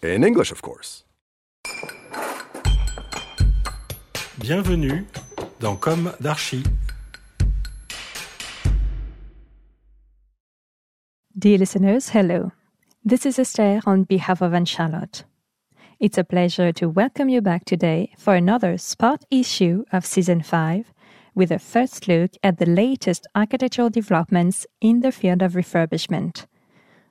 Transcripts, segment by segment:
In English, of course. Bienvenue dans Com d'Archi. Dear listeners, hello. This is Esther on behalf of Anne Charlotte. It's a pleasure to welcome you back today for another spot issue of Season 5 with a first look at the latest architectural developments in the field of refurbishment.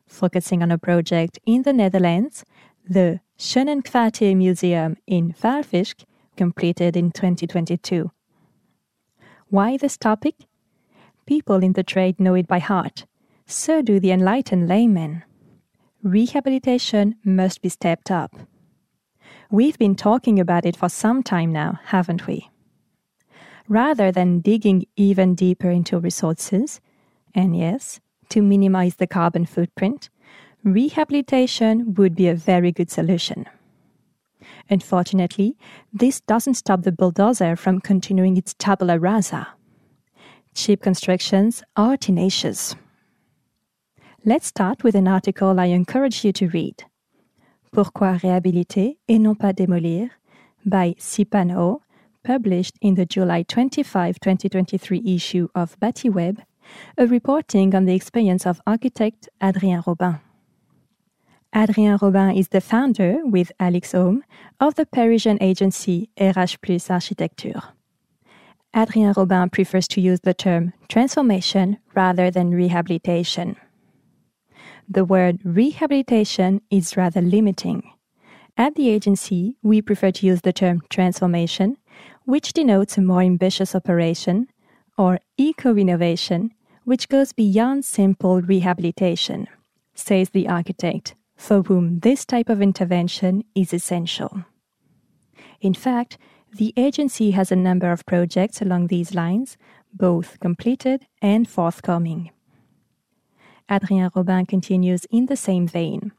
Focusing on a project in the Netherlands, the Schoenenkwartier Museum in Waalwijk, completed in 2022. Why this topic? People in the trade know it by heart. So do the enlightened laymen. Rehabilitation must be stepped up. We've been talking about it for some time now, haven't we? Rather than digging even deeper into resources, and yes, to minimize the carbon footprint, rehabilitation would be a very good solution. Unfortunately, this doesn't stop the bulldozer from continuing its tabula rasa. Cheap constructions are tenacious. Let's start with an article I encourage you to read. Pourquoi réhabiliter et non pas démolir by Sipan Ho, published in the July 25, 2023 issue of BatiWeb, a reporting on the experience of architect Adrien Robin. Adrien Robin is the founder, with Alex Homme, of the Parisian agency RH Plus Architecture. Adrien Robin prefers to use the term transformation rather than rehabilitation. The word rehabilitation is rather limiting. At the agency, we prefer to use the term transformation, which denotes a more ambitious operation, or eco renovation, which goes beyond simple rehabilitation, says the architect, for whom this type of intervention is essential. In fact, the agency has a number of projects along these lines, both completed and forthcoming. Adrien Robin continues in the same vein.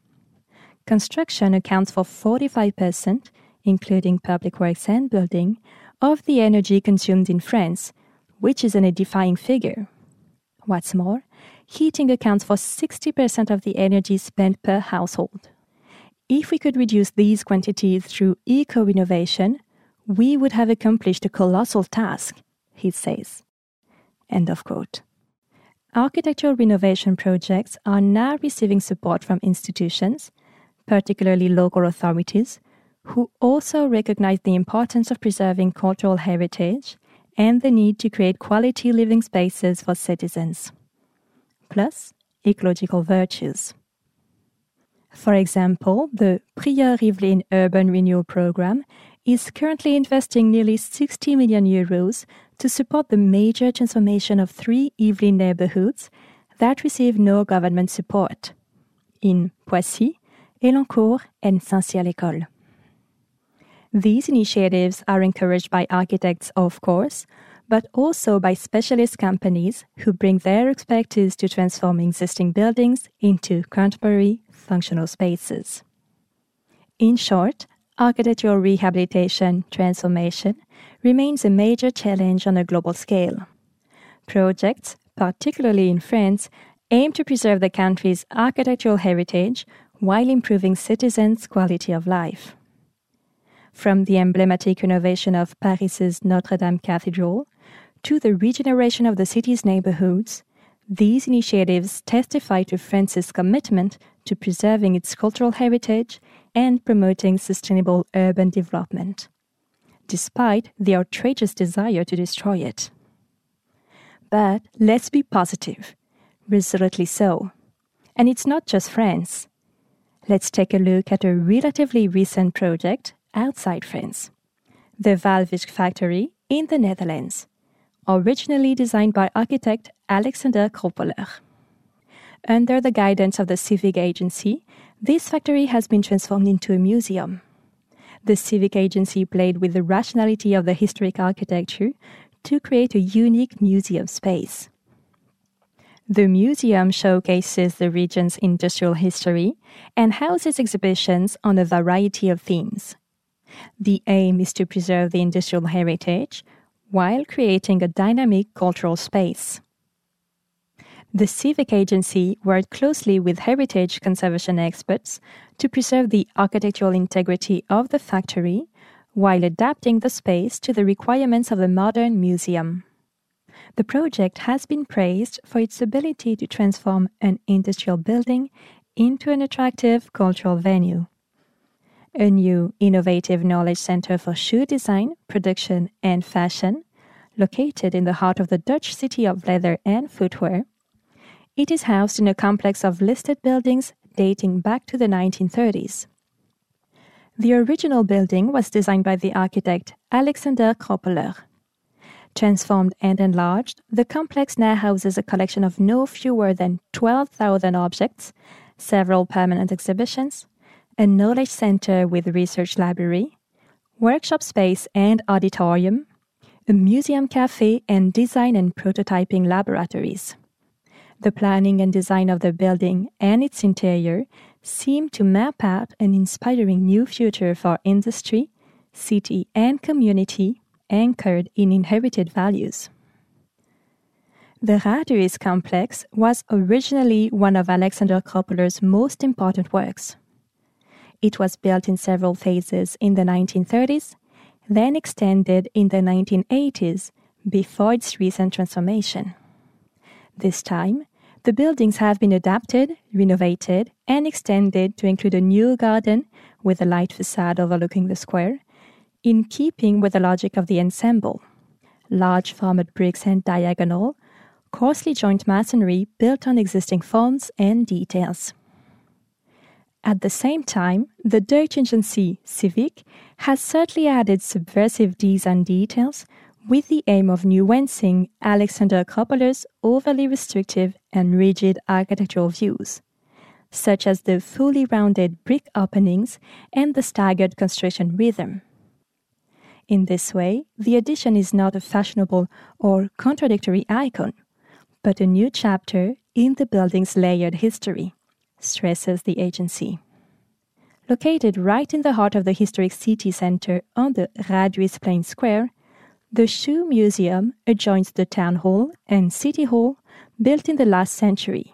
Construction accounts for 45%, including public works and building, of the energy consumed in France, which is an edifying figure. What's more, heating accounts for 60% of the energy spent per household. If we could reduce these quantities through eco innovation, we would have accomplished a colossal task, he says. End of quote. Architectural renovation projects are now receiving support from institutions, particularly local authorities, who also recognize the importance of preserving cultural heritage and the need to create quality living spaces for citizens. Plus, ecological virtues. For example, the Prior'Yvelines Urban Renewal Program is currently investing nearly 60 million euros to support the major transformation of three Yvelines neighborhoods that receive no government support in Poissy, Elancourt, and Saint-Cyr-l'École. These initiatives are encouraged by architects, of course, but also by specialist companies who bring their expertise to transform existing buildings into contemporary functional spaces. In short, architectural rehabilitation transformation remains a major challenge on a global scale. Projects, particularly in France, aim to preserve the country's architectural heritage while improving citizens' quality of life. From the emblematic renovation of Paris's Notre Dame Cathedral to the regeneration of the city's neighborhoods, These initiatives testify to France's commitment to preserving its cultural heritage and promoting sustainable urban development, despite the outrageous desire to destroy it. But let's be positive, resolutely so. And it's not just France. Let's take a look at a relatively recent project outside France the Waalwijk factory in the Netherlands, originally designed by architect Alexander Kropholler. Under the guidance of the Civic Agency, this factory has been transformed into a museum. The Civic Agency played with the rationality of the historic architecture to create a unique museum space. The museum showcases the region's industrial history and houses exhibitions on a variety of themes. The aim is to preserve the industrial heritage while creating a dynamic cultural space. The Civic Agency worked closely with heritage conservation experts to preserve the architectural integrity of the factory while adapting the space to the requirements of a modern museum. The project has been praised for its ability to transform an industrial building into an attractive cultural venue. A new innovative knowledge center for shoe design, production, and fashion, located in the heart of the Dutch city of leather and footwear, it is housed in a complex of listed buildings dating back to the 1930s. The original building was designed by the architect Alexander Kropholler. Transformed and enlarged, the complex now houses a collection of no fewer than 12,000 objects, several permanent exhibitions, a knowledge center with research library, workshop space and auditorium, a museum cafe, and design and prototyping laboratories the planning and design of the building and its interior seem to map out an inspiring new future for industry, city, and community anchored in inherited values. The Raadhuis complex was originally one of Alexander Kropholler's most important works. It was built in several phases in the 1930s, then extended in the 1980s before its recent transformation. This time, the buildings have been adapted, renovated, and extended to include a new garden with a light facade overlooking the square, in keeping with the logic of the ensemble. Large formed bricks and diagonal, coarsely joined masonry built on existing forms and details. At the same time, the Dutch agency Civic has certainly added subversive design details with the aim of nuancing Alexander Kropholler's overly restrictive and rigid architectural views, such as the fully rounded brick openings and the staggered construction rhythm. In this way, the addition is not a fashionable or contradictory icon, but a new chapter in the building's layered history, stresses the agency. Located right in the heart of the historic city center on the Raadhuisplein Square, the Shoe Museum adjoins the Town Hall and City Hall built in the last century,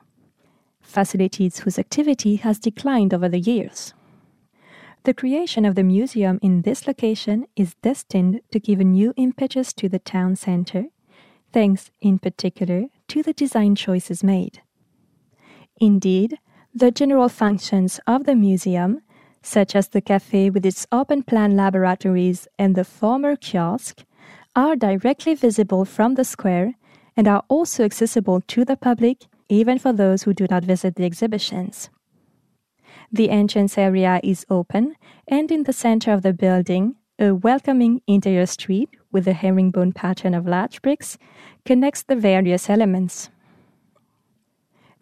facilities whose activity has declined over the years. The creation of the museum in this location is destined to give a new impetus to the town center, thanks in particular to the design choices made. Indeed, the general functions of the museum, such as the cafe with its open plan laboratories and the former kiosk, are directly visible from the square and are also accessible to the public, even for those who do not visit the exhibitions. The entrance area is open, and in the center of the building, a welcoming interior street with a herringbone pattern of large bricks connects the various elements.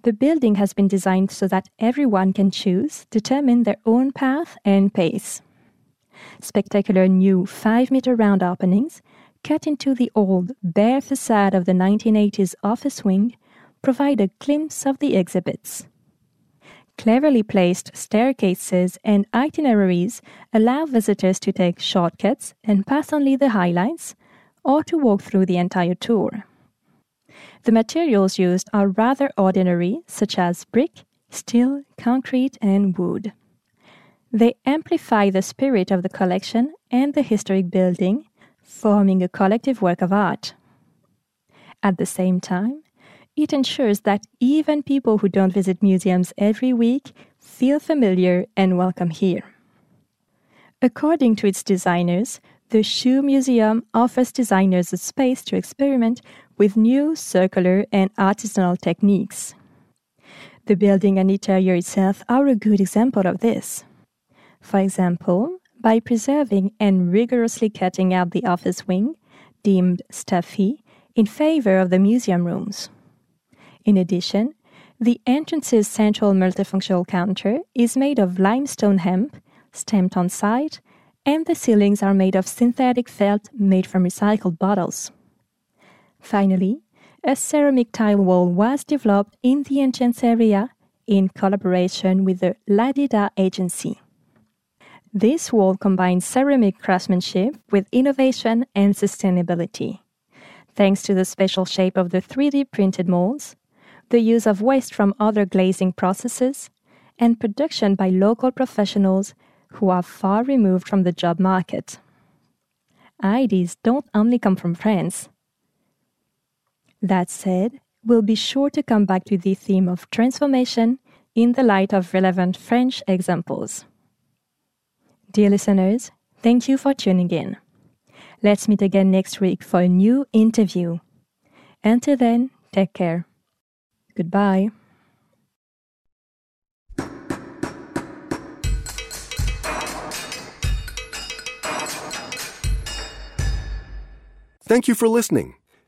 The building has been designed so that everyone can choose, determine their own path and pace. Spectacular new 5 meter round openings cut into the old, bare facade of the 1980s office wing provide a glimpse of the exhibits. Cleverly placed staircases and itineraries allow visitors to take shortcuts and pass only the highlights, or to walk through the entire tour. The materials used are rather ordinary, such as brick, steel, concrete, and wood. They amplify the spirit of the collection and the historic building forming a collective work of art. At the same time, it ensures that even people who don't visit museums every week feel familiar and welcome here. According to its designers, the Shoe Museum offers designers a space to experiment with new circular and artisanal techniques. The building and interior itself are a good example of this. For example, by preserving and rigorously cutting out the office wing, deemed stuffy, in favor of the museum rooms. In addition, the entrance's central multifunctional counter is made of limestone hemp, stamped on site, and the ceilings are made of synthetic felt made from recycled bottles. Finally, a ceramic tile wall was developed in the entrance area in collaboration with the Ladida agency. This wall combines ceramic craftsmanship with innovation and sustainability. Thanks to the special shape of the 3D printed molds, the use of waste from other glazing processes, and production by local professionals who are far removed from the job market. Ideas don't only come from France. That said, we'll be sure to come back to the theme of transformation in the light of relevant French examples. Dear listeners, thank you for tuning in. Let's meet again next week for a new interview. Until then, take care. Goodbye. Thank you for listening.